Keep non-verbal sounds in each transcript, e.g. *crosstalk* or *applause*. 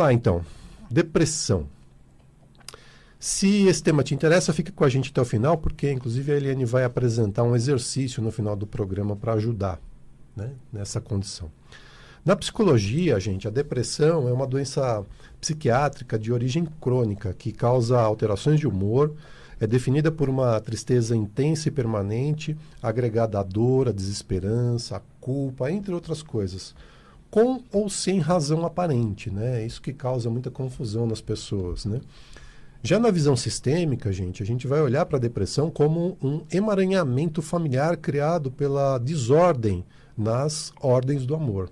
Lá, então. Depressão. Se esse tema te interessa, fique com a gente até o final, porque inclusive a Eliane vai apresentar um exercício no final do programa para ajudar né, nessa condição. Na psicologia, gente, a depressão é uma doença psiquiátrica de origem crônica que causa alterações de humor, é definida por uma tristeza intensa e permanente, agregada à dor, à desesperança, à culpa, entre outras coisas, com ou sem razão aparente, né? É isso que causa muita confusão nas pessoas, né? Já na visão sistêmica, gente, a gente vai olhar para a depressão como um emaranhamento familiar criado pela desordem nas ordens do amor.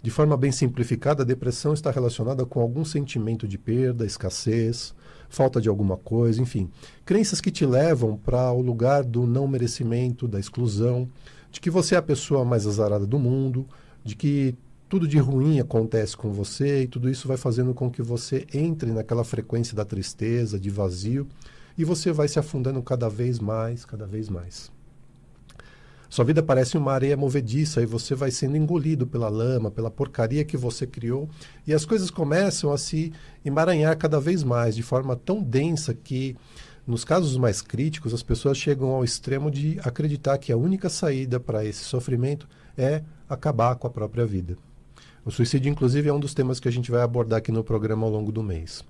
De forma bem simplificada, a depressão está relacionada com algum sentimento de perda, escassez, falta de alguma coisa, enfim, crenças que te levam para o lugar do não merecimento, da exclusão, de que você é a pessoa mais azarada do mundo, de que tudo de ruim acontece com você e tudo isso vai fazendo com que você entre naquela frequência da tristeza, de vazio, e você vai se afundando cada vez mais, cada vez mais. Sua vida parece uma areia movediça e você vai sendo engolido pela lama, pela porcaria que você criou, e as coisas começam a se emaranhar cada vez mais, de forma tão densa que, nos casos mais críticos, as pessoas chegam ao extremo de acreditar que a única saída para esse sofrimento é acabar com a própria vida. O suicídio, inclusive, é um dos temas que a gente vai abordar aqui no programa ao longo do mês.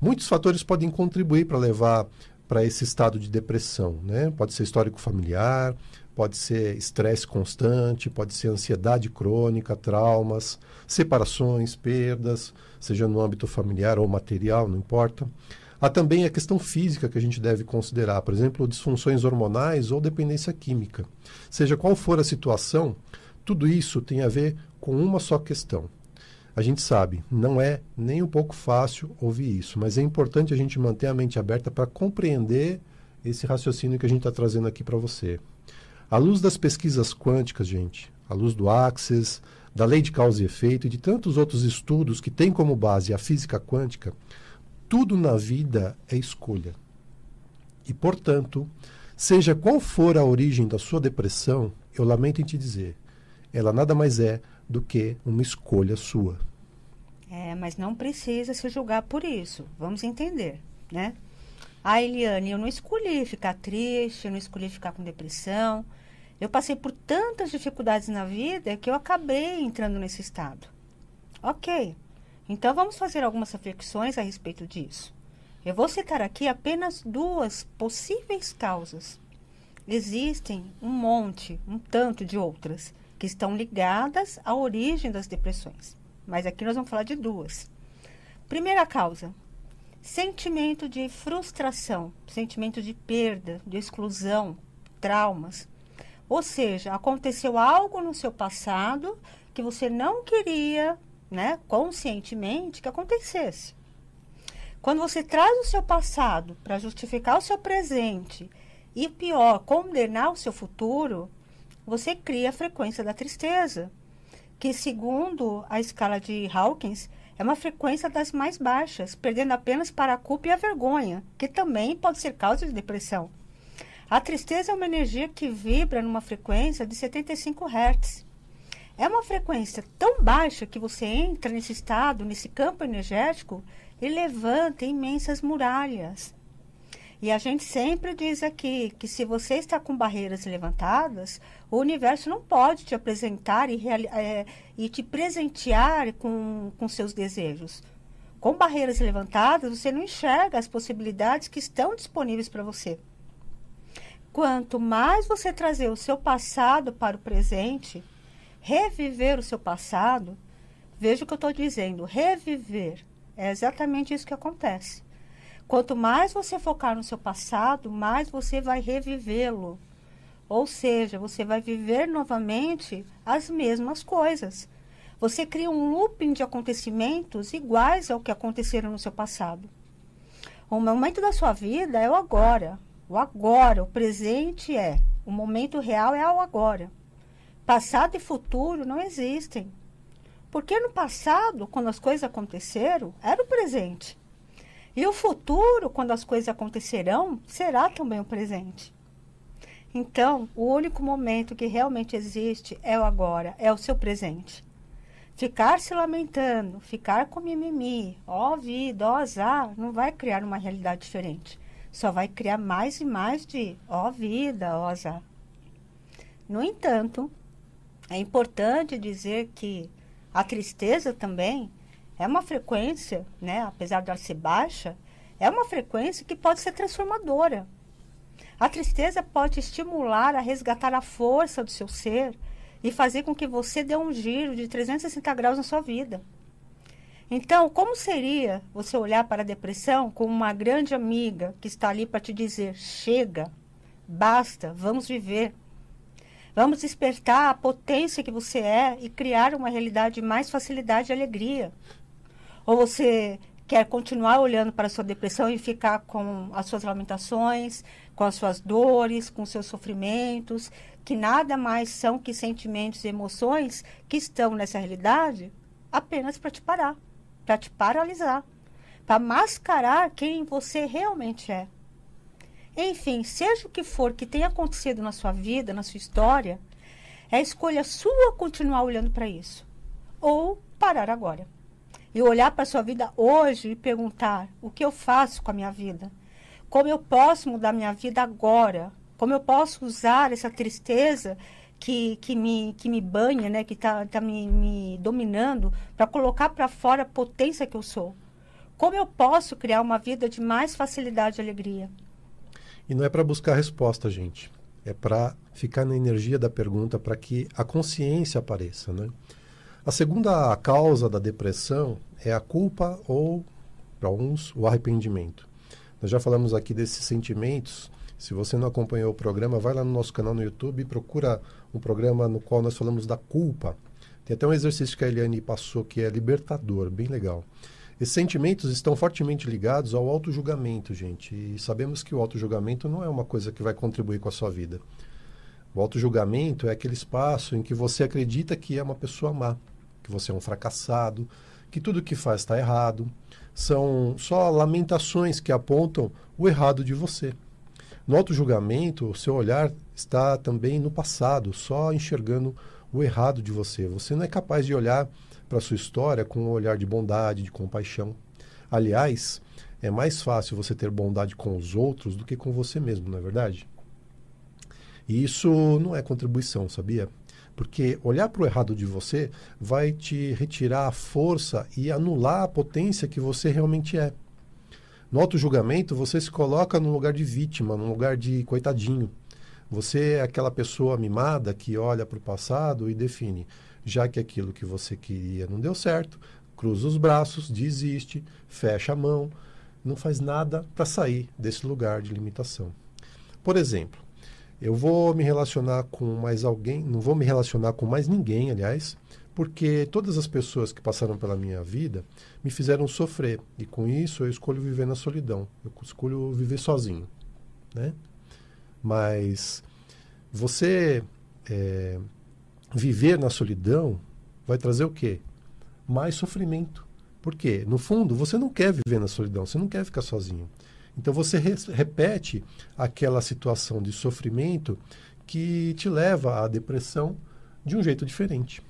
Muitos fatores podem contribuir para levar para esse estado de depressão, né? Pode ser histórico familiar, pode ser estresse constante, pode ser ansiedade crônica, traumas, separações, perdas, seja no âmbito familiar ou material, não importa. Há também a questão física que a gente deve considerar, por exemplo, disfunções hormonais ou dependência química. Seja qual for a situação, tudo isso tem a ver com uma só questão. A gente sabe, não é nem um pouco fácil ouvir isso, mas é importante a gente manter a mente aberta para compreender esse raciocínio que a gente está trazendo aqui para você. À luz das pesquisas quânticas, gente, à luz do Axis, da lei de causa e efeito e de tantos outros estudos que têm como base a física quântica, tudo na vida é escolha. E, portanto, seja qual for a origem da sua depressão, eu lamento em te dizer, ela nada mais é do que uma escolha sua. É, mas não precisa se julgar por isso. Vamos entender, né? Ah, Eliane, eu não escolhi ficar triste, eu não escolhi ficar com depressão. Eu passei por tantas dificuldades na vida que eu acabei entrando nesse estado. Ok. Então vamos fazer algumas reflexões a respeito disso. Eu vou citar aqui apenas duas possíveis causas. Existem um monte, um tanto de outras que estão ligadas à origem das depressões. Mas aqui nós vamos falar de duas. Primeira causa: sentimento de frustração, sentimento de perda, de exclusão, traumas. Ou seja, aconteceu algo no seu passado que você não queria, né, conscientemente que acontecesse. Quando você traz o seu passado para justificar o seu presente e pior, condenar o seu futuro, você cria a frequência da tristeza, que segundo a escala de Hawkins é uma frequência das mais baixas, perdendo apenas para a culpa e a vergonha, que também pode ser causa de depressão. A tristeza é uma energia que vibra numa frequência de 75 Hz. É uma frequência tão baixa que você entra nesse estado, nesse campo energético, e levanta imensas muralhas, e a gente sempre diz aqui que se você está com barreiras levantadas, o universo não pode te apresentar e, é, e te presentear com, com seus desejos. Com barreiras levantadas, você não enxerga as possibilidades que estão disponíveis para você. Quanto mais você trazer o seu passado para o presente, reviver o seu passado, veja o que eu estou dizendo, reviver. É exatamente isso que acontece. Quanto mais você focar no seu passado, mais você vai revivê-lo. Ou seja, você vai viver novamente as mesmas coisas. Você cria um looping de acontecimentos iguais ao que aconteceram no seu passado. O momento da sua vida é o agora. O agora, o presente é. O momento real é o agora. Passado e futuro não existem. Porque no passado, quando as coisas aconteceram, era o presente. E o futuro, quando as coisas acontecerão, será também o presente. Então, o único momento que realmente existe é o agora, é o seu presente. Ficar se lamentando, ficar com mimimi, ó vida, ó azar, não vai criar uma realidade diferente. Só vai criar mais e mais de ó vida, ó azar. No entanto, é importante dizer que a tristeza também é uma frequência, né, apesar de ela ser baixa, é uma frequência que pode ser transformadora. A tristeza pode estimular a resgatar a força do seu ser e fazer com que você dê um giro de 360 graus na sua vida. Então, como seria você olhar para a depressão como uma grande amiga que está ali para te dizer: chega, basta, vamos viver. Vamos despertar a potência que você é e criar uma realidade de mais facilidade e alegria. Ou você quer continuar olhando para a sua depressão e ficar com as suas lamentações, com as suas dores, com seus sofrimentos, que nada mais são que sentimentos e emoções que estão nessa realidade apenas para te parar, para te paralisar, para mascarar quem você realmente é. Enfim, seja o que for que tenha acontecido na sua vida, na sua história, é escolha sua continuar olhando para isso ou parar agora. E olhar para a sua vida hoje e perguntar: o que eu faço com a minha vida? Como eu posso mudar minha vida agora? Como eu posso usar essa tristeza que, que, me, que me banha, né? que está tá me, me dominando, para colocar para fora a potência que eu sou? Como eu posso criar uma vida de mais facilidade e alegria? E não é para buscar resposta, gente. É para ficar na energia da pergunta para que a consciência apareça. Né? A segunda causa da depressão é a culpa ou, para uns, o arrependimento. Nós já falamos aqui desses sentimentos se você não acompanhou o programa, vai lá no nosso canal no YouTube e procura um programa no qual nós falamos da culpa. Tem até um exercício que a Eliane passou que é libertador, bem legal. Esses sentimentos estão fortemente ligados ao auto-julgamento, gente. E sabemos que o auto-julgamento não é uma coisa que vai contribuir com a sua vida. O auto-julgamento é aquele espaço em que você acredita que é uma pessoa má, que você é um fracassado, que tudo que faz está errado. São só lamentações que apontam o errado de você. No auto-julgamento, o seu olhar está também no passado, só enxergando o errado de você. Você não é capaz de olhar para a sua história com um olhar de bondade, de compaixão. Aliás, é mais fácil você ter bondade com os outros do que com você mesmo, não é verdade? E isso não é contribuição, sabia? Porque olhar para o errado de você vai te retirar a força e anular a potência que você realmente é. No auto-julgamento, você se coloca no lugar de vítima, no lugar de coitadinho. Você é aquela pessoa mimada que olha para o passado e define, já que aquilo que você queria não deu certo, cruza os braços, desiste, fecha a mão, não faz nada para sair desse lugar de limitação. Por exemplo, eu vou me relacionar com mais alguém, não vou me relacionar com mais ninguém, aliás, porque todas as pessoas que passaram pela minha vida me fizeram sofrer. E com isso eu escolho viver na solidão. Eu escolho viver sozinho né? Mas você é, viver na solidão vai trazer o quê? Mais sofrimento. Porque no fundo você não quer viver na solidão você não quer ficar sozinho então você re repete aquela situação de sofrimento que te leva à depressão de um jeito diferente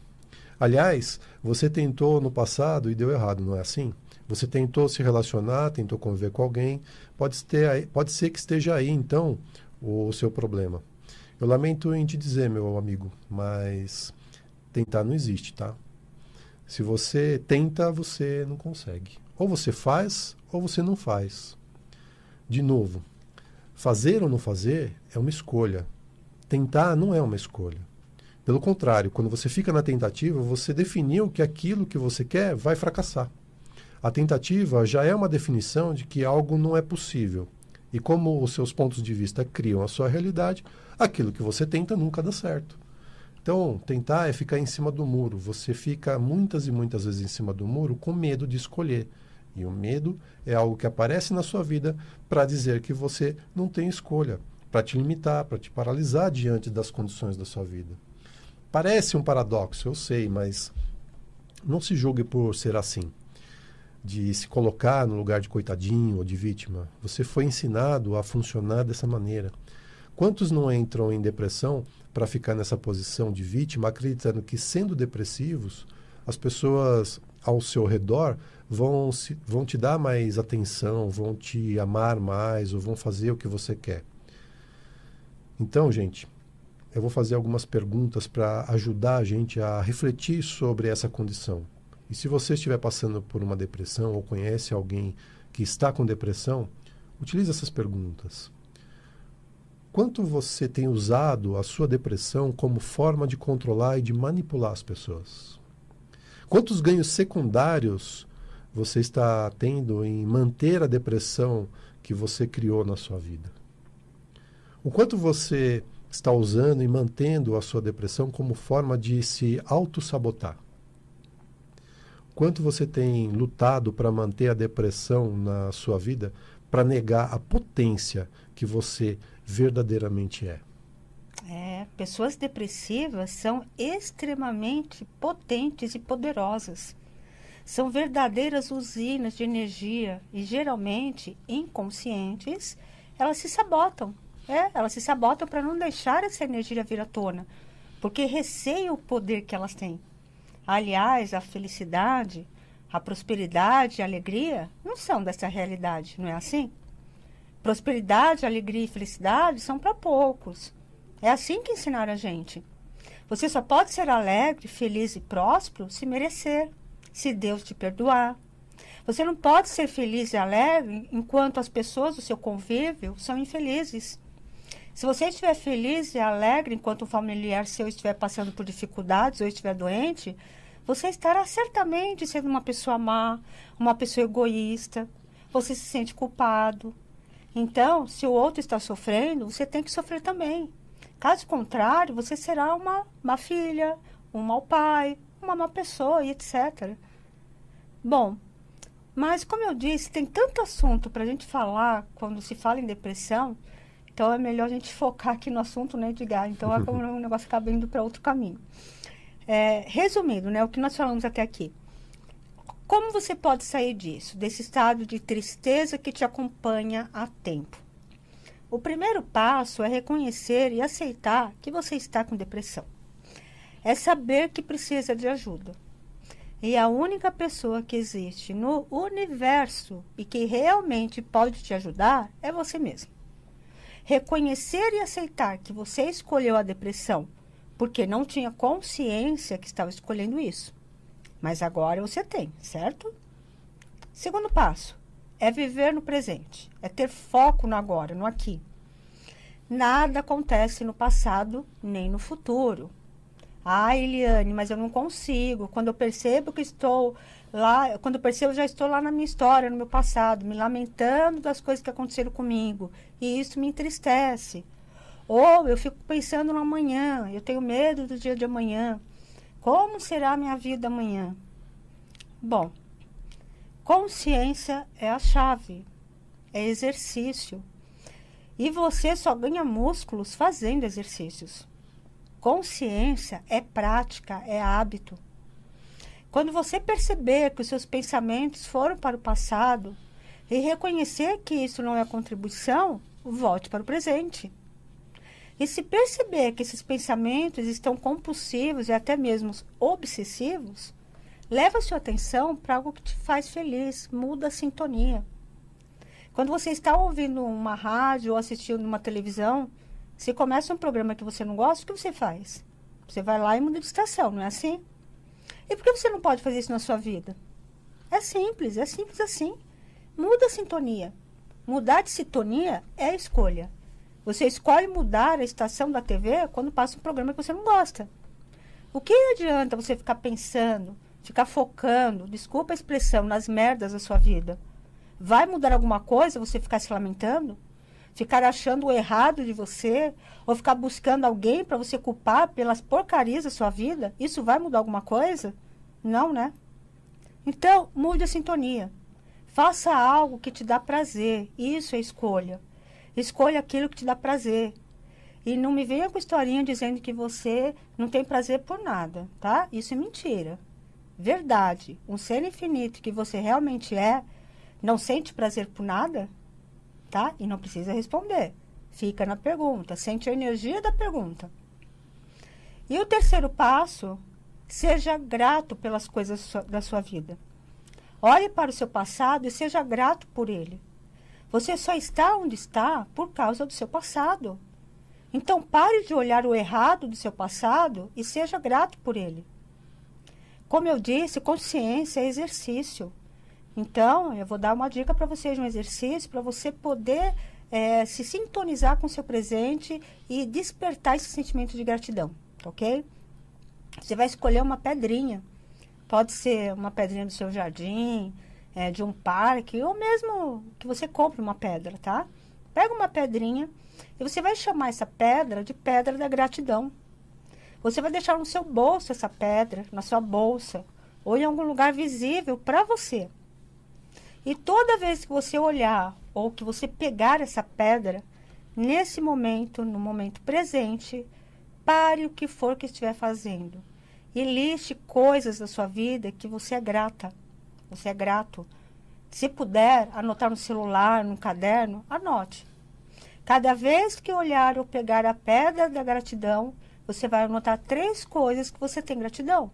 Aliás, você tentou no passado e deu errado, não é assim? Você tentou se relacionar, tentou conviver com alguém, pode, ter, pode ser que esteja aí, então, o seu problema. Eu lamento em te dizer, meu amigo, mas tentar não existe, tá? Se você tenta, você não consegue. Ou você faz, ou você não faz. De novo, fazer ou não fazer é uma escolha. Tentar não é uma escolha. Pelo contrário, quando você fica na tentativa, você definiu que aquilo que você quer vai fracassar. A tentativa já é uma definição de que algo não é possível. E como os seus pontos de vista criam a sua realidade, aquilo que você tenta nunca dá certo. Então, tentar é ficar em cima do muro. Você fica muitas e muitas vezes em cima do muro com medo de escolher. E o medo é algo que aparece na sua vida para dizer que você não tem escolha, para te limitar, para te paralisar diante das condições da sua vida. Parece um paradoxo, eu sei, mas não se julgue por ser assim. De se colocar no lugar de coitadinho ou de vítima. Você foi ensinado a funcionar dessa maneira. Quantos não entram em depressão para ficar nessa posição de vítima, acreditando que, sendo depressivos, as pessoas ao seu redor vão, se, vão te dar mais atenção, vão te amar mais ou vão fazer o que você quer. Então, gente, eu vou fazer algumas perguntas para ajudar a gente a refletir sobre essa condição. E se você estiver passando por uma depressão ou conhece alguém que está com depressão, utilize essas perguntas. Quanto você tem usado a sua depressão como forma de controlar e de manipular as pessoas? Quantos ganhos secundários você está tendo em manter a depressão que você criou na sua vida? O quanto você está usando e mantendo a sua depressão como forma de se auto-sabotar? Quanto você tem lutado para manter a depressão na sua vida, para negar a potência que você verdadeiramente é? É, pessoas depressivas são extremamente potentes e poderosas. São verdadeiras usinas de energia e geralmente inconscientes, elas se sabotam. É, elas se sabotam para não deixar essa energia vir à tona, porque receiam o poder que elas têm. Aliás, a felicidade, a prosperidade a alegria não são dessa realidade, não é assim? Prosperidade, alegria e felicidade são para poucos. É assim que ensinaram a gente. Você só pode ser alegre, feliz e próspero se merecer, se Deus te perdoar. Você não pode ser feliz e alegre enquanto as pessoas do seu convívio são infelizes. Se você estiver feliz e alegre enquanto um familiar seu estiver passando por dificuldades ou estiver doente, você estará certamente sendo uma pessoa má, uma pessoa egoísta. Você se sente culpado. Então, se o outro está sofrendo, você tem que sofrer também. Caso contrário, você será uma má filha, um mau pai, uma má pessoa e etc. Bom, mas como eu disse, tem tanto assunto para a gente falar quando se fala em depressão então é melhor a gente focar aqui no assunto, né, Edgar? Então é como *laughs* o negócio acaba indo para outro caminho. É, resumindo, né, o que nós falamos até aqui. Como você pode sair disso, desse estado de tristeza que te acompanha há tempo? O primeiro passo é reconhecer e aceitar que você está com depressão. É saber que precisa de ajuda. E a única pessoa que existe no universo e que realmente pode te ajudar é você mesmo. Reconhecer e aceitar que você escolheu a depressão porque não tinha consciência que estava escolhendo isso. Mas agora você tem, certo? Segundo passo é viver no presente, é ter foco no agora, no aqui. Nada acontece no passado nem no futuro. Ah, Eliane, mas eu não consigo. Quando eu percebo que estou lá, quando eu percebo, já estou lá na minha história, no meu passado, me lamentando das coisas que aconteceram comigo. E isso me entristece. Ou eu fico pensando no amanhã, eu tenho medo do dia de amanhã. Como será a minha vida amanhã? Bom, consciência é a chave, é exercício. E você só ganha músculos fazendo exercícios. Consciência é prática, é hábito. Quando você perceber que os seus pensamentos foram para o passado e reconhecer que isso não é contribuição, volte para o presente. E se perceber que esses pensamentos estão compulsivos e até mesmo obsessivos, leva sua atenção para algo que te faz feliz, muda a sintonia. Quando você está ouvindo uma rádio ou assistindo uma televisão, se começa um programa que você não gosta, o que você faz? Você vai lá e muda de estação, não é assim? E por que você não pode fazer isso na sua vida? É simples, é simples assim. Muda a sintonia. Mudar de sintonia é escolha. Você escolhe mudar a estação da TV quando passa um programa que você não gosta. O que adianta você ficar pensando, ficar focando, desculpa a expressão, nas merdas da sua vida? Vai mudar alguma coisa você ficar se lamentando? Ficar achando o errado de você? Ou ficar buscando alguém para você culpar pelas porcarias da sua vida? Isso vai mudar alguma coisa? Não, né? Então, mude a sintonia. Faça algo que te dá prazer. Isso é escolha. Escolha aquilo que te dá prazer. E não me venha com historinha dizendo que você não tem prazer por nada, tá? Isso é mentira. Verdade. Um ser infinito que você realmente é, não sente prazer por nada, tá? E não precisa responder. Fica na pergunta, sente a energia da pergunta. E o terceiro passo Seja grato pelas coisas da sua vida. Olhe para o seu passado e seja grato por ele. Você só está onde está por causa do seu passado. Então pare de olhar o errado do seu passado e seja grato por ele. Como eu disse, consciência é exercício. Então, eu vou dar uma dica para vocês um exercício para você poder é, se sintonizar com o seu presente e despertar esse sentimento de gratidão, ok? Você vai escolher uma pedrinha. Pode ser uma pedrinha do seu jardim, é, de um parque, ou mesmo que você compre uma pedra, tá? Pega uma pedrinha e você vai chamar essa pedra de pedra da gratidão. Você vai deixar no seu bolso essa pedra, na sua bolsa, ou em algum lugar visível para você. E toda vez que você olhar ou que você pegar essa pedra, nesse momento, no momento presente, pare o que for que estiver fazendo e liste coisas da sua vida que você é grata. Você é grato. Se puder anotar no celular, no caderno, anote. Cada vez que olhar ou pegar a pedra da gratidão, você vai anotar três coisas que você tem gratidão.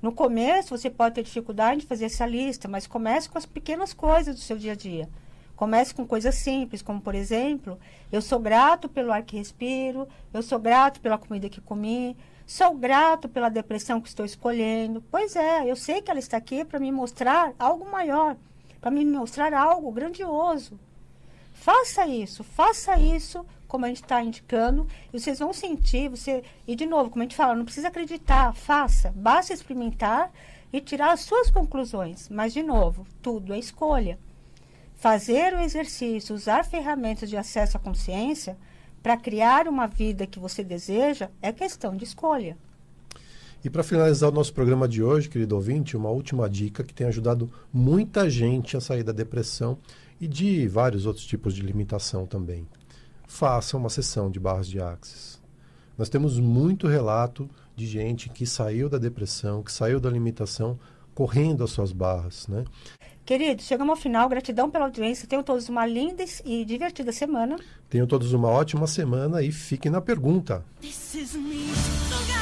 No começo, você pode ter dificuldade de fazer essa lista, mas comece com as pequenas coisas do seu dia a dia. Comece com coisas simples, como por exemplo, eu sou grato pelo ar que respiro, eu sou grato pela comida que comi, sou grato pela depressão que estou escolhendo. Pois é, eu sei que ela está aqui para me mostrar algo maior, para me mostrar algo grandioso. Faça isso, faça isso como a gente está indicando, e vocês vão sentir, você, e de novo, como a gente fala, não precisa acreditar, faça, basta experimentar e tirar as suas conclusões. Mas, de novo, tudo é escolha. Fazer o exercício, usar ferramentas de acesso à consciência para criar uma vida que você deseja é questão de escolha. E para finalizar o nosso programa de hoje, querido ouvinte, uma última dica que tem ajudado muita gente a sair da depressão e de vários outros tipos de limitação também faça uma sessão de barras de axis. Nós temos muito relato de gente que saiu da depressão, que saiu da limitação, correndo as suas barras, né? Queridos, chegamos ao final. Gratidão pela audiência. Tenham todos uma linda e divertida semana. Tenham todos uma ótima semana e fiquem na pergunta. This is me.